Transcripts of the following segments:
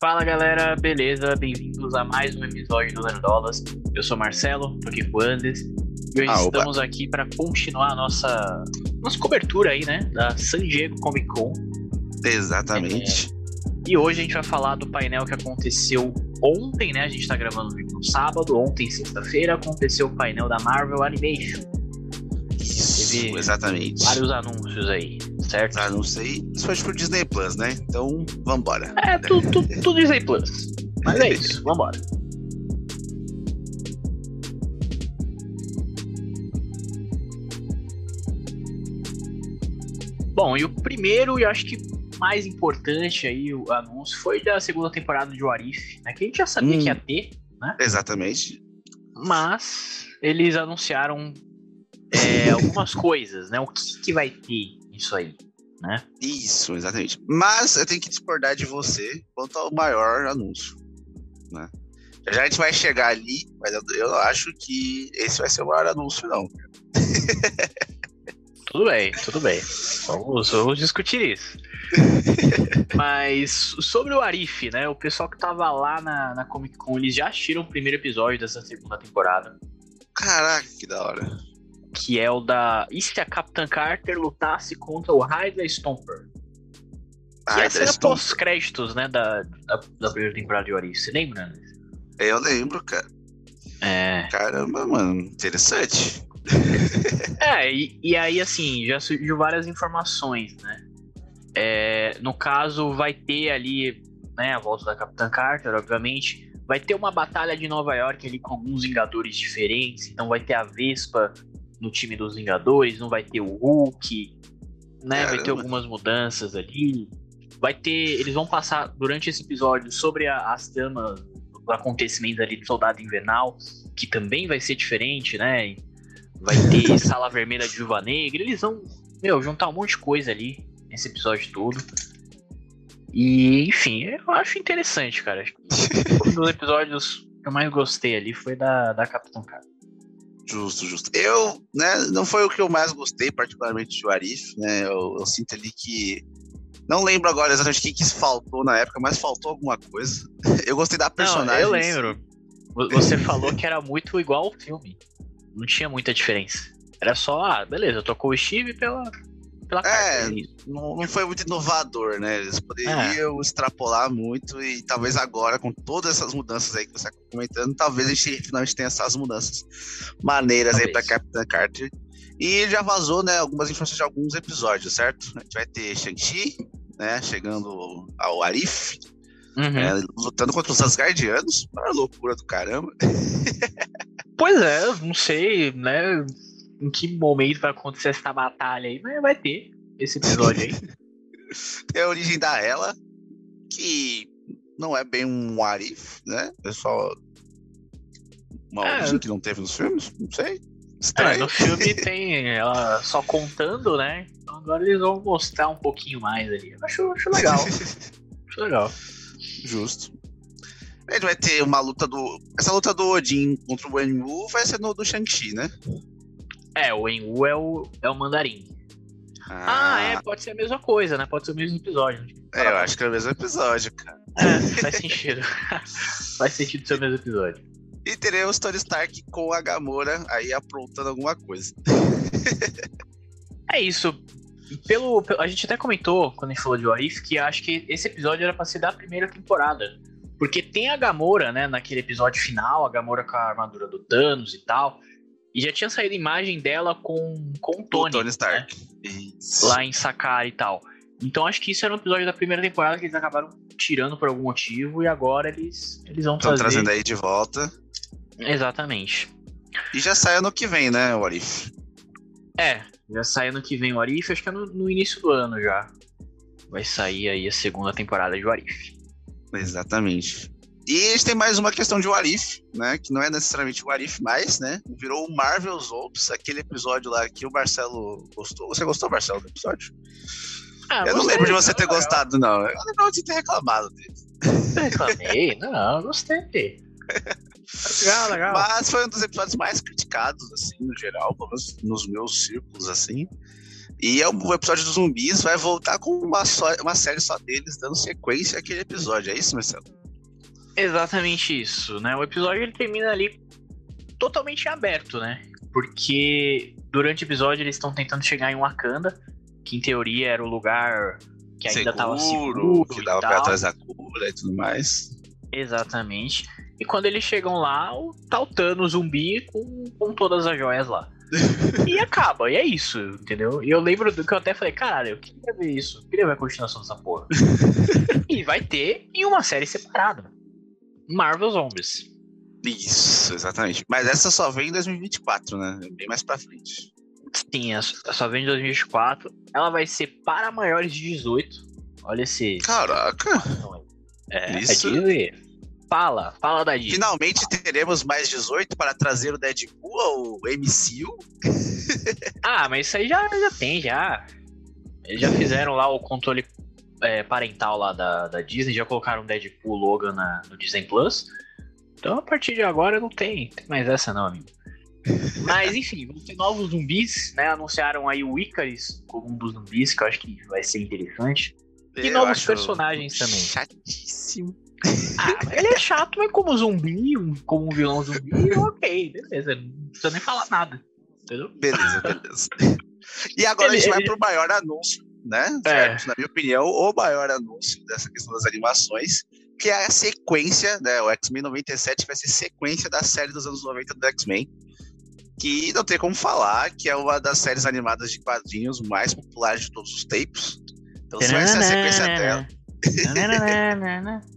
Fala galera, beleza? Bem-vindos a mais um episódio do Nerdolas. Eu sou Marcelo, tô aqui com o Andes. E hoje Ah, opa. estamos aqui para continuar a nossa, nossa cobertura aí, né? Da San Diego Comic Con. Exatamente. E hoje a gente vai falar do painel que aconteceu ontem, né? A gente tá gravando o vídeo no sábado. Ontem, sexta-feira, aconteceu o painel da Marvel Animation. Isso, Teve exatamente. Vários anúncios aí, certo? Ah, não sei. Isso foi pro Disney Plus, né? Então, vambora. É, tudo, tudo, tudo Disney Plus. Mas é isso, vambora. Bom, e o primeiro e acho que mais importante aí, o anúncio, foi da segunda temporada de Warif, né? Que a gente já sabia Hum. que ia ter, Exatamente. mas eles anunciaram é, algumas coisas, né? O que, que vai ter isso aí, né? Isso, exatamente. Mas eu tenho que discordar de você quanto ao maior anúncio. Né? Já a gente vai chegar ali, mas eu, eu acho que esse vai ser o maior anúncio, não. Tudo bem, tudo bem. Vamos, vamos discutir isso. Mas sobre o Arif, né? O pessoal que tava lá na, na Comic Con, eles já assistiram o primeiro episódio dessa segunda temporada. Caraca, que da hora. Que é o da. E se a Capitã Carter lutasse contra o Hydra Stomper? Que Ai, essa era Dreston. pós-créditos, né? Da, da, da primeira temporada de Arif. Você lembra? né? Eu lembro, cara. É. Caramba, mano. Interessante. É, e, e aí, assim, já surgiu várias informações, né? É, no caso, vai ter ali, né, a volta da Capitã Carter, obviamente. Vai ter uma batalha de Nova York ali com alguns Vingadores diferentes. Então vai ter a Vespa no time dos Vingadores, não vai ter o Hulk, né? Vai ter Caramba. algumas mudanças ali. Vai ter. Eles vão passar durante esse episódio sobre a- as tramas, os acontecimentos ali do Soldado Invernal, que também vai ser diferente, né? Vai ter Sala Vermelha de Viúva Negra. Eles vão, meu, juntar um monte de coisa ali nesse episódio todo. E, enfim, eu acho interessante, cara. Um dos episódios que eu mais gostei ali foi da, da Capitão Carter. Justo, justo. Eu, né, não foi o que eu mais gostei, particularmente de Arif, né? Eu, eu sinto ali que. Não lembro agora exatamente o que, que faltou na época, mas faltou alguma coisa. Eu gostei da personagem. Eu lembro. Vo- Você falou que era muito igual ao filme. Não tinha muita diferença. Era só, ah, beleza, trocou o Steve pela, É. Não, não foi muito inovador, né? Eles poderiam extrapolar muito e talvez agora, com todas essas mudanças aí que você está comentando, talvez a gente finalmente tenha essas mudanças maneiras aí Talvez. pra Capitã Carter. E já vazou, né, algumas informações de alguns episódios, certo? A gente vai ter Shang-Chi, né, chegando ao Arif, Uhum. É, lutando contra os Asgardianos. Uma loucura do caramba. Pois é, não sei, né, em que momento vai acontecer essa batalha aí, mas vai ter esse episódio aí. Tem a origem da Ela, que não é bem um Arif, né? É só uma É. origem que não teve nos filmes. Não sei. É, no filme tem ela só contando, né? Então agora eles vão mostrar um pouquinho mais ali. Acho, acho legal. acho legal. Justo. A gente vai ter uma luta do. Essa luta do Odin contra o Wenwu vai ser no do Shang-Chi, né? É, o Enwu é o, é o mandarim. Ah, é, pode ser a mesma coisa, né? Pode ser o mesmo episódio. é, eu acho que é o mesmo episódio, cara. É, faz sentido. faz sentido ser o mesmo episódio. E teremos Tony Stark com a Gamora aí aprontando alguma coisa. É isso. Pelo, pelo- a gente até comentou quando a gente falou de Warif que acho que esse episódio era pra ser da primeira temporada. Porque tem a Gamora, né, naquele episódio final, a Gamora com a armadura do Thanos e tal. E já tinha saído imagem dela com, com o O Tony, Tony né, Stark. Isso. lá em Sakara e tal. Então acho que isso era um episódio da primeira temporada que eles acabaram tirando por algum motivo e agora eles, eles vão Estão trazendo aí de volta. Exatamente. E já sai ano que vem, né, o Arif? É, já sai ano que vem o Arif, acho que é no, no início do ano já. Vai sair aí a segunda temporada de Arif. Exatamente. E a gente tem mais uma questão de Warif, né? Que não é necessariamente o Warif mais, né? Virou o Marvel's Ops, aquele episódio lá que o Marcelo gostou. Você gostou, Marcelo, do episódio? Ah, eu não lembro de você ter legal. gostado, não. Eu lembro de ter reclamado dele. Reclamei, não, gostei. Legal, legal. Mas foi um dos episódios mais criticados, assim, no geral, pelo menos nos meus círculos, assim. E é o episódio dos zumbis vai voltar com uma, só, uma série só deles, dando sequência àquele episódio. É isso, Marcelo? Exatamente isso, né? O episódio ele termina ali totalmente aberto, né? Porque durante o episódio eles estão tentando chegar em Wakanda, que em teoria era o lugar que ainda estava seguro, que dava pra trás da cura e tudo mais. Exatamente. E quando eles chegam lá, tá o Thanos zumbi com, com todas as joias lá. e acaba, e é isso, entendeu? E eu lembro do que eu até falei, caralho, eu queria ver isso, eu queria ver a continuação dessa porra. e vai ter em uma série separada. Marvel Zombies. Isso, exatamente. Mas essa só vem em 2024, né? Bem mais pra frente. Sim, só vem em 2024. Ela vai ser para maiores de 18. Olha esse. Caraca! É, é Isso. é Fala, fala da Disney. Finalmente teremos mais 18 para trazer o Deadpool ao MCU. ah, mas isso aí já, já tem, já. Eles já fizeram lá o controle é, parental lá da, da Disney, já colocaram Deadpool Logan na, no Disney Plus. Então a partir de agora não tem, tem mais essa não, amigo. Mas enfim, vão ter novos zumbis, né? Anunciaram aí o Icarus como um dos zumbis, que eu acho que vai ser interessante. E eu novos personagens também. Chatíssimo. Ah, ele é chato, mas como zumbi, como um vilão zumbi, ok, beleza. Não precisa nem falar nada. Entendeu? Beleza, beleza. E agora ele, a gente vai pro maior anúncio, né? É. Na minha opinião, o maior anúncio dessa questão das animações, que é a sequência, né? O X-Men 97 vai ser sequência da série dos anos 90 do X-Men. Que não tem como falar, que é uma das séries animadas de quadrinhos mais populares de todos os tempos. Então, se vai ser a sequência dela.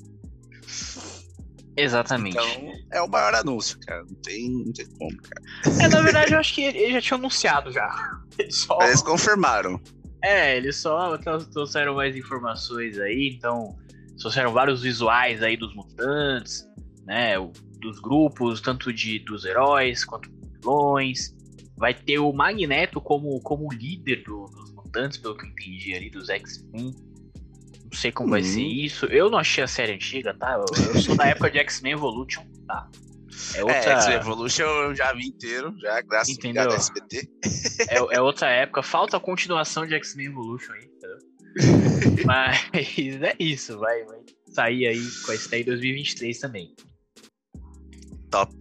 Exatamente. Então, é o maior anúncio, cara. Não tem, não tem como, cara. É, na verdade, eu acho que eles já tinham anunciado já. Eles, só... eles confirmaram. É, eles só trouxeram mais informações aí, então trouxeram vários visuais aí dos mutantes, né? Dos grupos, tanto de dos heróis quanto dos vilões. Vai ter o Magneto como, como líder do, dos mutantes, pelo que eu entendi ali, dos X-Men. Não sei como uhum. vai ser isso. Eu não achei a série antiga, tá? Eu, eu sou da época de X-Men Evolution, tá? É, outra... é X-Men Evolution eu já vi inteiro, já, graças Entendeu? a SBT. É, é outra época, falta a continuação de X-Men Evolution aí, entendeu? Mas é isso, vai, vai sair aí com esse daí 2023 também. Top.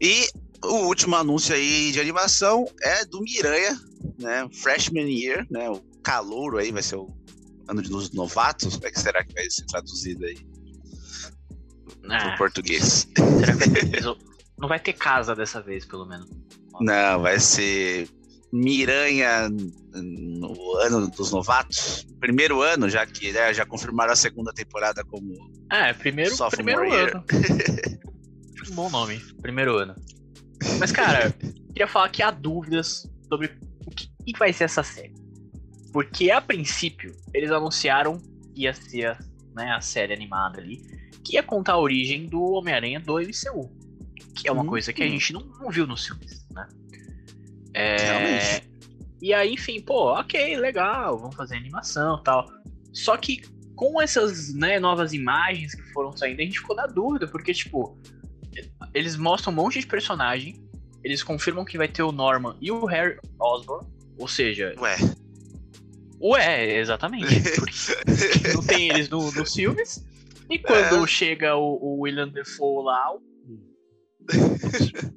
E o último anúncio aí de animação é do Miranha, né? Freshman Year, né? O calouro aí vai ser o ano de dos novatos, como é que será que vai ser traduzido aí? Ah, no português. Será que vai ter, não vai ter casa dessa vez, pelo menos? Não, vai ser Miranha no ano dos novatos. Primeiro ano, já que né, já confirmaram a segunda temporada como. É, primeiro, primeiro ano. um bom nome, primeiro ano. Mas, cara, queria falar que há dúvidas sobre o que, que vai ser essa série. Porque a princípio, eles anunciaram que ia ser né, a série animada ali, que ia contar a origem do Homem-Aranha do MCU. Que é uma hum, coisa que a gente não, não, viu nos filmes, né? É... E aí, enfim, pô, ok, legal, vamos fazer animação tal. Só que com essas né, novas imagens que foram saindo, a gente ficou na dúvida, porque, tipo, eles mostram um monte de personagem, eles confirmam que vai ter o Norman e o Harry Osborn, ou seja, Ué. Ué, exatamente. não tem eles no, no filmes. E quando é. chega o, o, William Defoe lá, o,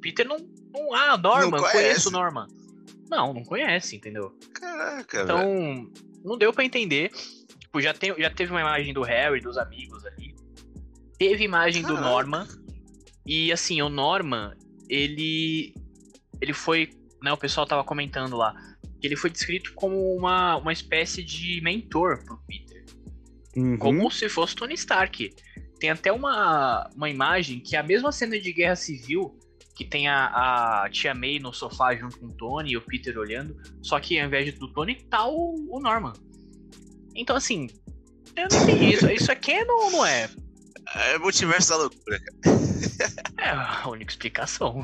Peter não. não ah, Norman, não conheço o Norman. Não, não conhece, entendeu? Caraca, Então, velho. não deu para entender. Tipo, já, tem, já teve uma imagem do Harry, dos amigos ali. Teve imagem Caraca. do Norman. E assim, o Norman, ele. Ele foi. Né, o pessoal tava comentando lá que ele foi descrito como uma, uma espécie de mentor pro Peter. Uhum. Como se fosse Tony Stark. Tem até uma, uma imagem que é a mesma cena de Guerra Civil, que tem a, a tia May no sofá junto com o Tony e o Peter olhando, só que ao invés do Tony tá o, o Norman. Então, assim, eu não entendi isso. Isso aqui é ou não é? É multiverso da loucura, cara. É a única explicação.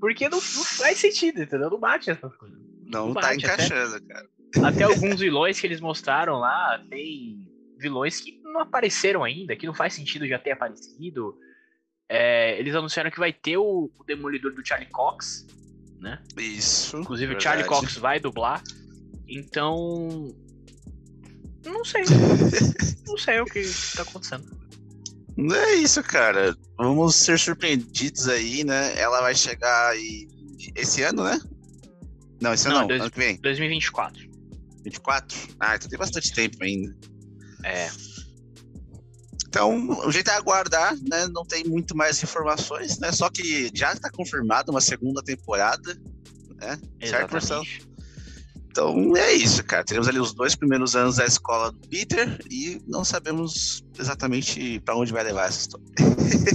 Porque não, não faz sentido, entendeu? Não bate essas coisas. Não, tá encaixando, até, cara. Até alguns vilões que eles mostraram lá, tem vilões que não apareceram ainda, que não faz sentido já ter aparecido. É, eles anunciaram que vai ter o, o, Demolidor do Charlie Cox, né? Isso. Inclusive o verdade. Charlie Cox vai dublar. Então. Não sei. não sei o que tá acontecendo. É isso, cara. Vamos ser surpreendidos aí, né? Ela vai chegar aí esse ano, né? Não, esse ano Não, não, dois- ano que vem. 2024. 24? Ah, então tem bastante tempo ainda. É. Então, o jeito é aguardar, né? Não tem muito mais informações, né? Só que já está confirmado uma segunda temporada, né? Certo, Marcelo? Exatamente. Então é isso, cara. Teremos ali os dois primeiros anos da escola do Peter e não sabemos exatamente para onde vai levar essa história.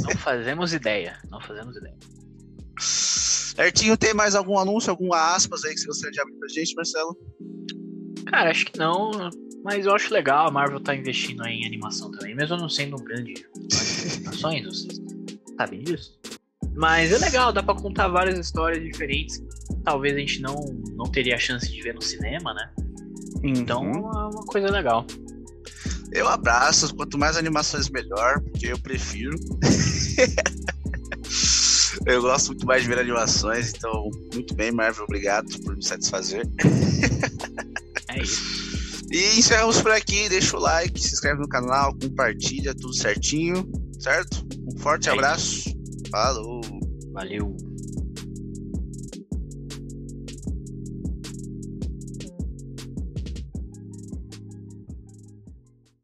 Não fazemos ideia. Não fazemos ideia. Certinho, tem mais algum anúncio, alguma aspas aí que você gostaria de abrir pra gente, Marcelo? Cara, acho que não. Mas eu acho legal a Marvel tá investindo aí em animação também, mesmo não sendo um grande de animações, vocês sabem disso. Mas é legal, dá pra contar várias histórias diferentes que talvez a gente não, não teria a chance de ver no cinema, né? Então Uhum. é uma uma coisa legal. Eu abraço, quanto mais animações melhor, porque eu prefiro. eu gosto muito mais de ver animações, então, muito bem, Marvel, obrigado por me satisfazer. É isso. E encerramos por aqui, deixa o like, se inscreve no canal, compartilha, tudo certinho, certo? Um forte É abraço, falou! Valeu.